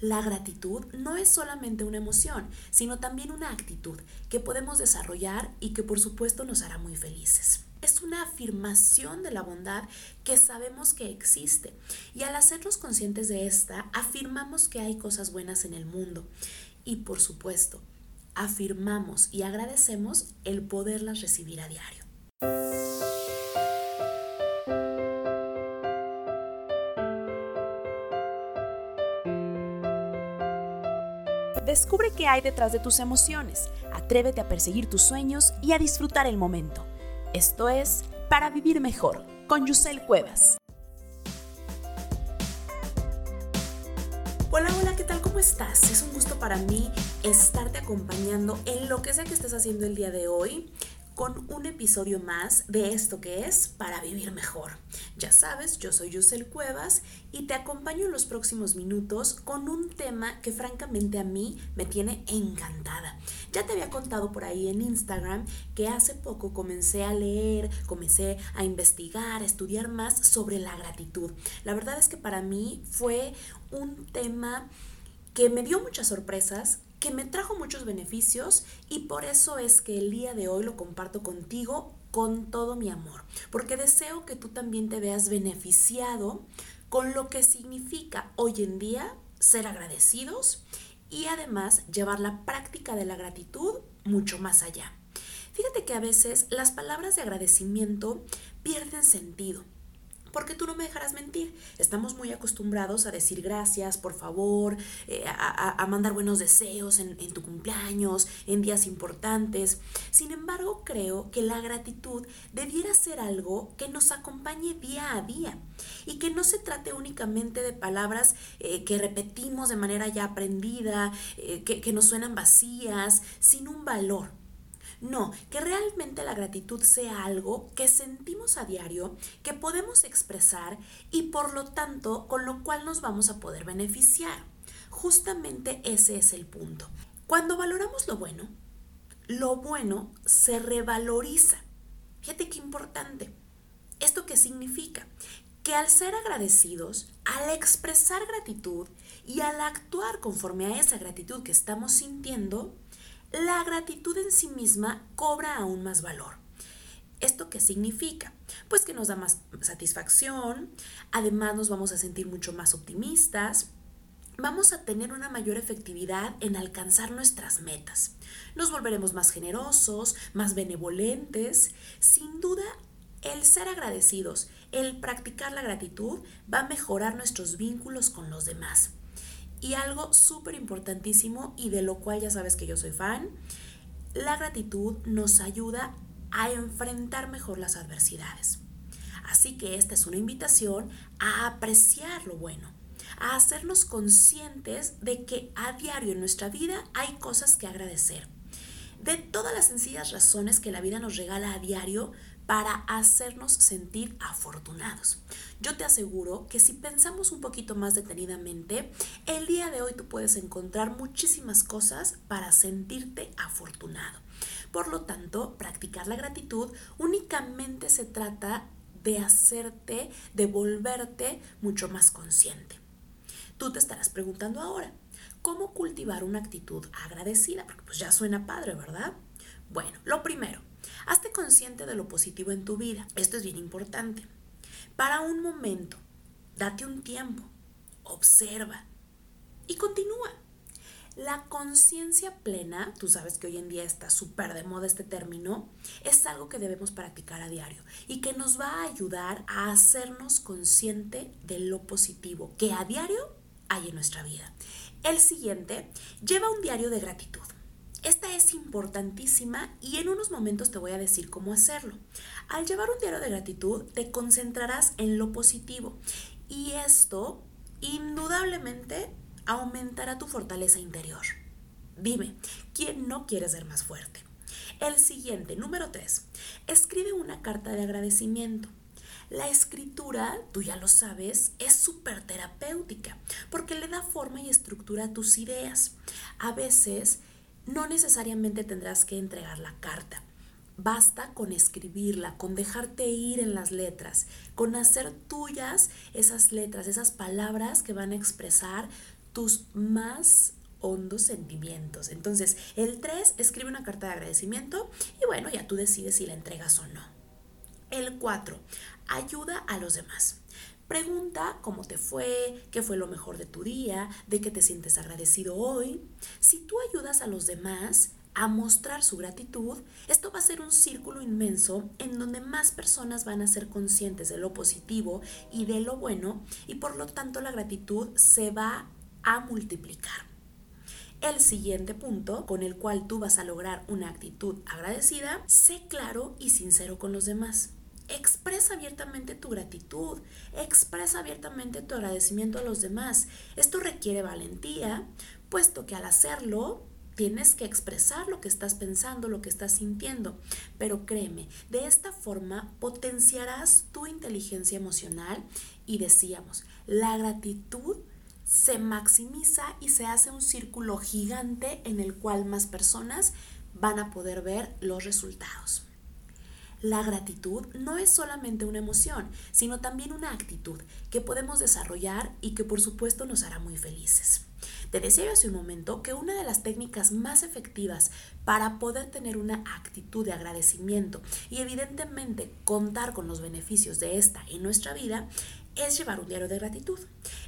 La gratitud no es solamente una emoción, sino también una actitud que podemos desarrollar y que por supuesto nos hará muy felices. Es una afirmación de la bondad que sabemos que existe y al hacernos conscientes de esta, afirmamos que hay cosas buenas en el mundo y por supuesto, afirmamos y agradecemos el poderlas recibir a diario. Descubre qué hay detrás de tus emociones, atrévete a perseguir tus sueños y a disfrutar el momento. Esto es Para Vivir Mejor con Yusel Cuevas. Hola, hola, ¿qué tal? ¿Cómo estás? Es un gusto para mí estarte acompañando en lo que sea que estés haciendo el día de hoy con un episodio más de esto que es para vivir mejor. Ya sabes, yo soy Yusel Cuevas y te acompaño en los próximos minutos con un tema que francamente a mí me tiene encantada. Ya te había contado por ahí en Instagram que hace poco comencé a leer, comencé a investigar, a estudiar más sobre la gratitud. La verdad es que para mí fue un tema que me dio muchas sorpresas, que me trajo muchos beneficios y por eso es que el día de hoy lo comparto contigo con todo mi amor, porque deseo que tú también te veas beneficiado con lo que significa hoy en día ser agradecidos y además llevar la práctica de la gratitud mucho más allá. Fíjate que a veces las palabras de agradecimiento pierden sentido porque tú no me dejarás mentir. Estamos muy acostumbrados a decir gracias, por favor, eh, a, mandar buenos deseos en, en tu cumpleaños, en días importantes. Sin embargo, creo que la gratitud debiera ser algo que nos acompañe día a día y que no se trate únicamente de palabras eh, que repetimos de manera ya aprendida, eh, que, que nos suenan vacías, sin un valor. No, que realmente la gratitud sea algo que sentimos a diario, que podemos expresar y por lo tanto con lo cual nos vamos a poder beneficiar. Justamente ese es el punto. Cuando valoramos lo bueno, lo bueno se revaloriza. Fíjate qué importante. ¿Esto qué significa? Que al ser agradecidos, al expresar gratitud y al actuar conforme a esa gratitud que estamos sintiendo, la gratitud en sí misma cobra aún más valor. ¿Esto qué significa? Pues que nos da más satisfacción, además nos vamos a sentir mucho más optimistas, vamos a tener una mayor efectividad en alcanzar nuestras metas. Nos volveremos más generosos, más benevolentes. Sin duda, el ser agradecidos, el practicar la gratitud va a mejorar nuestros vínculos con los demás. Y algo súper importantísimo y de lo cual ya sabes que yo soy fan, la gratitud nos ayuda a enfrentar mejor las adversidades. Así que esta es una invitación a apreciar lo bueno, a hacernos conscientes de que a diario en nuestra vida hay cosas que agradecer. De todas las sencillas razones que la vida nos regala a diario, para hacernos sentir afortunados. Yo te aseguro que si pensamos un poquito más detenidamente, el día de hoy tú puedes encontrar muchísimas cosas para sentirte afortunado. Por lo tanto, practicar la gratitud únicamente se trata de hacerte, de volverte mucho más consciente. Tú te estarás preguntando ahora, ¿cómo cultivar una actitud agradecida? Porque pues ya suena padre, ¿verdad? Bueno, lo primero, Hazte consciente de lo positivo en tu vida. Esto es bien importante. Para un momento, date un tiempo, observa y continúa. La conciencia plena, tú sabes que hoy en día está súper de moda este término, es algo que debemos practicar a diario y que nos va a ayudar a hacernos consciente de lo positivo que a diario hay en nuestra vida. El siguiente, lleva un diario de gratitud. Esta es importantísima y en unos momentos te voy a decir cómo hacerlo. Al llevar un diario de gratitud te concentrarás en lo positivo y esto indudablemente aumentará tu fortaleza interior. Dime, ¿quién no quiere ser más fuerte? El siguiente, número 3. Escribe una carta de agradecimiento. La escritura, tú ya lo sabes, es súper terapéutica porque le da forma y estructura a tus ideas. A veces no necesariamente tendrás que entregar la carta. Basta con escribirla, con dejarte ir en las letras, con hacer tuyas esas letras, esas palabras que van a expresar tus más hondos sentimientos. Entonces, el 3, escribe una carta de agradecimiento y bueno, ya tú decides si la entregas o no. El 4, ayuda a los demás. Pregunta cómo te fue, qué fue lo mejor de tu día, de qué te sientes agradecido hoy. Si tú ayudas a los demás a mostrar su gratitud, esto va a ser un círculo inmenso en donde más personas van a ser conscientes de lo positivo y de lo bueno y por lo tanto la gratitud se va a multiplicar. El siguiente punto con el cual tú vas a lograr una actitud agradecida, sé claro y sincero con los demás. Expresa abiertamente tu gratitud, expresa abiertamente tu agradecimiento a los demás. Esto requiere valentía, puesto que al hacerlo tienes que expresar lo que estás pensando, lo que estás sintiendo. Pero créeme, de esta forma potenciarás tu inteligencia emocional y decíamos, la gratitud se maximiza y se hace un círculo gigante en el cual más personas van a poder ver los resultados. La gratitud no es solamente una emoción, sino también una actitud que podemos desarrollar y que por supuesto nos hará muy felices. Te decía hace un momento que una de las técnicas más efectivas para poder tener una actitud de agradecimiento y evidentemente contar con los beneficios de esta en nuestra vida es llevar un diario de gratitud.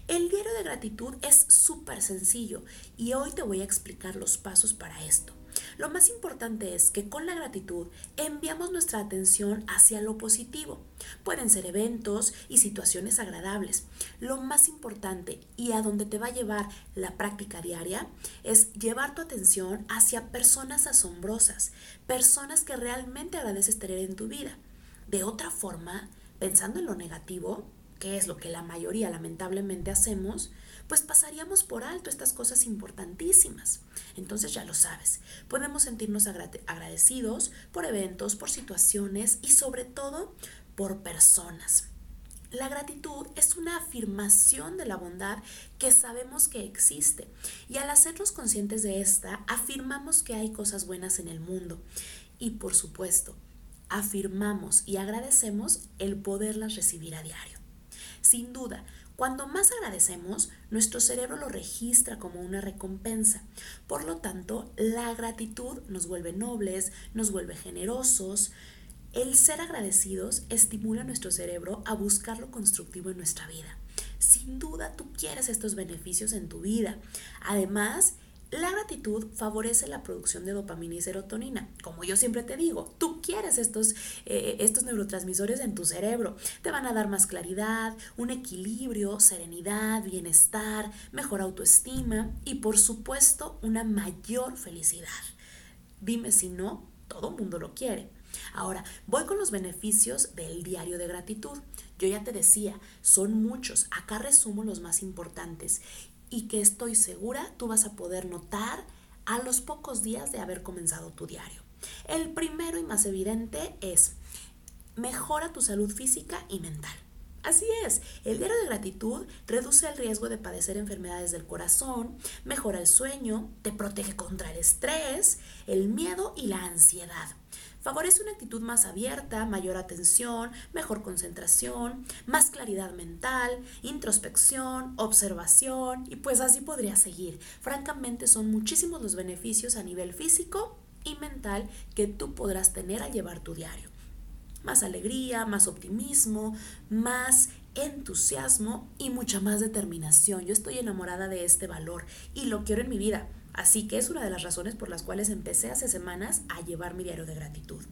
El diario de gratitud es súper sencillo y hoy te voy a explicar los pasos para esto. Lo más importante es que con la gratitud enviamos nuestra atención hacia lo positivo. Pueden ser eventos y situaciones agradables. Lo más importante y a donde te va a llevar la práctica diaria es llevar tu atención hacia personas asombrosas, personas que realmente agradeces tener en tu vida. De otra forma, pensando en lo negativo, que es lo que la mayoría lamentablemente hacemos, pues pasaríamos por alto estas cosas importantísimas. Entonces ya lo sabes, podemos sentirnos agradecidos por eventos, por situaciones y sobre todo por personas. La gratitud es una afirmación de la bondad que sabemos que existe y al hacernos conscientes de esta, afirmamos que hay cosas buenas en el mundo y por supuesto, afirmamos y agradecemos el poderlas recibir a diario. Sin duda, cuando más agradecemos, nuestro cerebro lo registra como una recompensa. Por lo tanto, la gratitud nos vuelve nobles, nos vuelve generosos. El ser agradecidos estimula a nuestro cerebro a buscar lo constructivo en nuestra vida. Sin duda, tú quieres estos beneficios en tu vida. Además, la gratitud favorece la producción de dopamina y serotonina. Como yo siempre te digo, tú quieres estos, eh, estos neurotransmisores en tu cerebro. Te van a dar más claridad, un equilibrio, serenidad, bienestar, mejor autoestima y por supuesto una mayor felicidad. Dime si no, todo mundo lo quiere. Ahora, voy con los beneficios del diario de gratitud. Yo ya te decía, son muchos. Acá resumo los más importantes y que estoy segura tú vas a poder notar a los pocos días de haber comenzado tu diario. El primero y más evidente es mejora tu salud física y mental. Así es, el diario de gratitud reduce el riesgo de padecer enfermedades del corazón, mejora el sueño, te protege contra el estrés, el miedo y la ansiedad. Favorece una actitud más abierta, mayor atención, mejor concentración, más claridad mental, introspección, observación y pues así podría seguir. Francamente son muchísimos los beneficios a nivel físico y mental que tú podrás tener al llevar tu diario. Más alegría, más optimismo, más entusiasmo y mucha más determinación. Yo estoy enamorada de este valor y lo quiero en mi vida. Así que es una de las razones por las cuales empecé hace semanas a llevar mi diario de gratitud.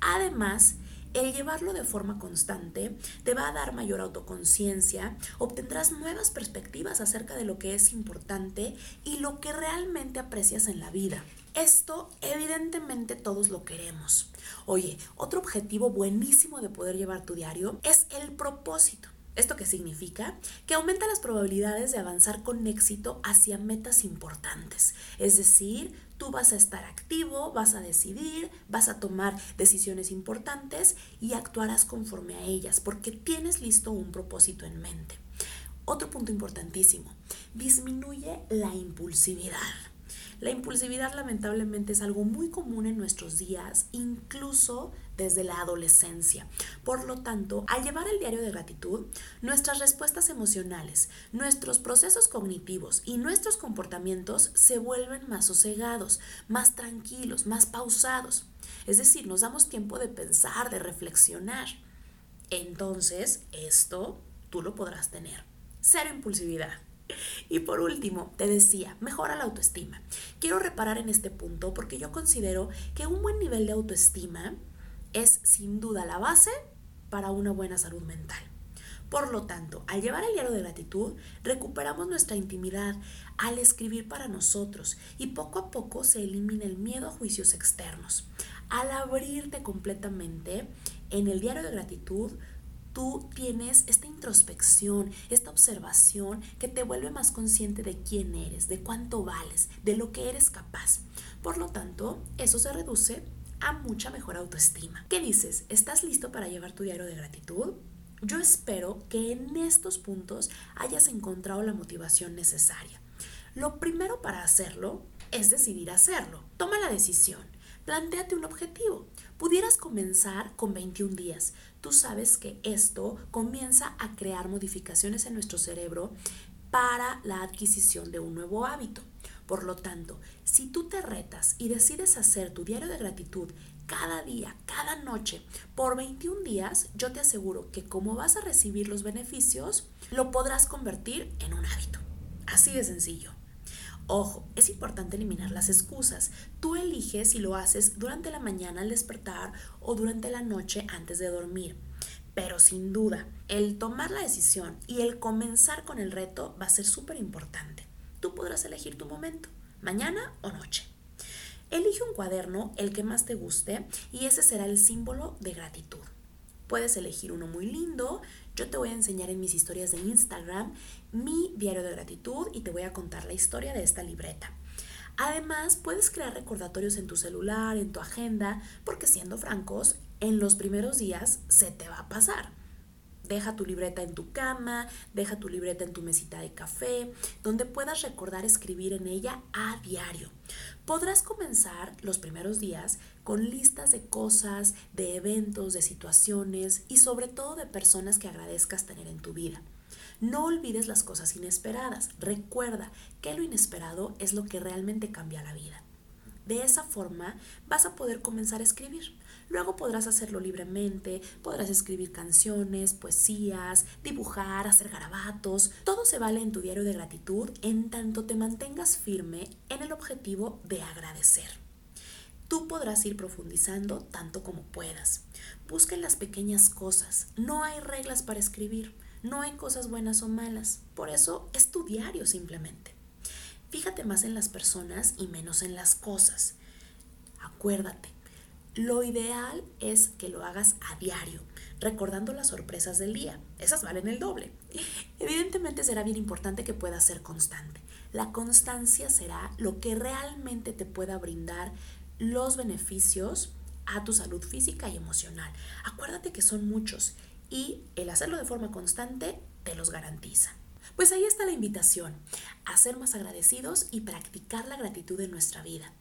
Además, el llevarlo de forma constante te va a dar mayor autoconciencia, obtendrás nuevas perspectivas acerca de lo que es importante y lo que realmente aprecias en la vida. Esto evidentemente todos lo queremos. Oye, otro objetivo buenísimo de poder llevar tu diario es el propósito. ¿Esto qué significa? Que aumenta las probabilidades de avanzar con éxito hacia metas importantes. Es decir, tú vas a estar activo, vas a decidir, vas a tomar decisiones importantes y actuarás conforme a ellas porque tienes listo un propósito en mente. Otro punto importantísimo, disminuye la impulsividad. La impulsividad lamentablemente es algo muy común en nuestros días, incluso desde la adolescencia. Por lo tanto, al llevar el diario de gratitud, nuestras respuestas emocionales, nuestros procesos cognitivos y nuestros comportamientos se vuelven más sosegados, más tranquilos, más pausados. Es decir, nos damos tiempo de pensar, de reflexionar. Entonces, esto tú lo podrás tener. Cero impulsividad. Y por último, te decía, mejora la autoestima. Quiero reparar en este punto porque yo considero que un buen nivel de autoestima es sin duda la base para una buena salud mental. Por lo tanto, al llevar el diario de gratitud, recuperamos nuestra intimidad al escribir para nosotros y poco a poco se elimina el miedo a juicios externos. Al abrirte completamente en el diario de gratitud, tú tienes esta introspección, esta observación que te vuelve más consciente de quién eres, de cuánto vales, de lo que eres capaz. Por lo tanto, eso se reduce a mucha mejor autoestima. ¿Qué dices? ¿Estás listo para llevar tu diario de gratitud? Yo espero que en estos puntos hayas encontrado la motivación necesaria. Lo primero para hacerlo es decidir hacerlo. Toma la decisión. Plantéate un objetivo. Pudieras comenzar con 21 días. Tú sabes que esto comienza a crear modificaciones en nuestro cerebro para la adquisición de un nuevo hábito. Por lo tanto, si tú te retas y decides hacer tu diario de gratitud cada día, cada noche, por 21 días, yo te aseguro que como vas a recibir los beneficios, lo podrás convertir en un hábito. Así de sencillo. Ojo, es importante eliminar las excusas. Tú eliges si lo haces durante la mañana al despertar o durante la noche antes de dormir. Pero sin duda, el tomar la decisión y el comenzar con el reto va a ser súper importante. Tú podrás elegir tu momento, mañana o noche. Elige un cuaderno, el que más te guste, y ese será el símbolo de gratitud. Puedes elegir uno muy lindo. Yo te voy a enseñar en mis historias de Instagram mi diario de gratitud y te voy a contar la historia de esta libreta. Además, puedes crear recordatorios en tu celular, en tu agenda, porque siendo francos, en los primeros días se te va a pasar. Deja tu libreta en tu cama, deja tu libreta en tu mesita de café, donde puedas recordar escribir en ella a diario. Podrás comenzar los primeros días con listas de cosas, de eventos, de situaciones y sobre todo de personas que agradezcas tener en tu vida. No olvides las cosas inesperadas. Recuerda que lo inesperado es lo que realmente cambia la vida. De esa forma vas a poder comenzar a escribir. Luego podrás hacerlo libremente, podrás escribir canciones, poesías, dibujar, hacer garabatos. Todo se vale en tu diario de gratitud en tanto te mantengas firme en el objetivo de agradecer. Tú podrás ir profundizando tanto como puedas. Busca en las pequeñas cosas. No hay reglas para escribir. No hay cosas buenas o malas. Por eso es tu diario simplemente. Fíjate más en las personas y menos en las cosas. Acuérdate, lo ideal es que lo hagas a diario, recordando las sorpresas del día. Esas valen el doble. Evidentemente será bien importante que puedas ser constante. La constancia será lo que realmente te pueda brindar los beneficios a tu salud física y emocional. Acuérdate que son muchos y el hacerlo de forma constante te los garantiza. Pues ahí está la invitación, a ser más agradecidos y practicar la gratitud en nuestra vida.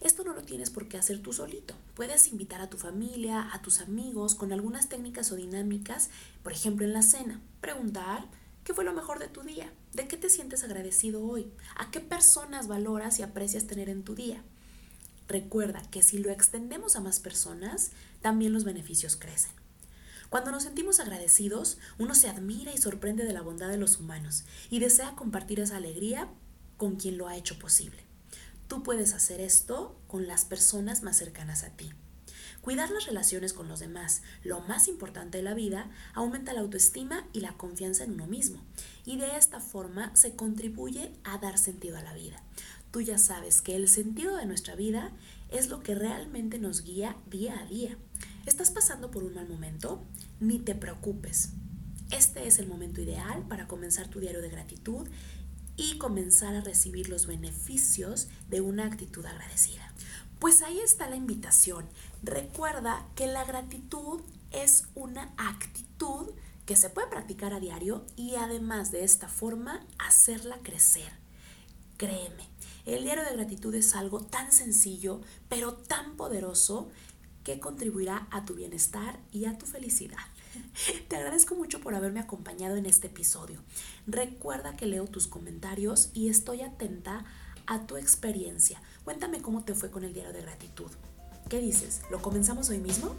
Esto no lo tienes por qué hacer tú solito. Puedes invitar a tu familia, a tus amigos con algunas técnicas o dinámicas, por ejemplo en la cena. Preguntar qué fue lo mejor de tu día, de qué te sientes agradecido hoy, a qué personas valoras y aprecias tener en tu día. Recuerda que si lo extendemos a más personas, también los beneficios crecen. Cuando nos sentimos agradecidos, uno se admira y sorprende de la bondad de los humanos y desea compartir esa alegría con quien lo ha hecho posible. Tú puedes hacer esto con las personas más cercanas a ti. Cuidar las relaciones con los demás, lo más importante de la vida, aumenta la autoestima y la confianza en uno mismo. Y de esta forma se contribuye a dar sentido a la vida. Tú ya sabes que el sentido de nuestra vida es lo que realmente nos guía día a día. ¿Estás pasando por un mal momento? Ni te preocupes. Este es el momento ideal para comenzar tu diario de gratitud y comenzar a recibir los beneficios de una actitud agradecida. Pues ahí está la invitación. Recuerda que la gratitud es una actitud que se puede practicar a diario y además de esta forma hacerla crecer. Créeme, El diario de gratitud es algo tan sencillo, pero tan poderoso que contribuirá a tu bienestar y a tu felicidad. Te agradezco mucho por haberme acompañado en este episodio. Recuerda que leo tus comentarios y estoy atenta a tu experiencia. Cuéntame cómo te fue con el diario de gratitud. ¿Qué dices? ¿Lo comenzamos hoy mismo?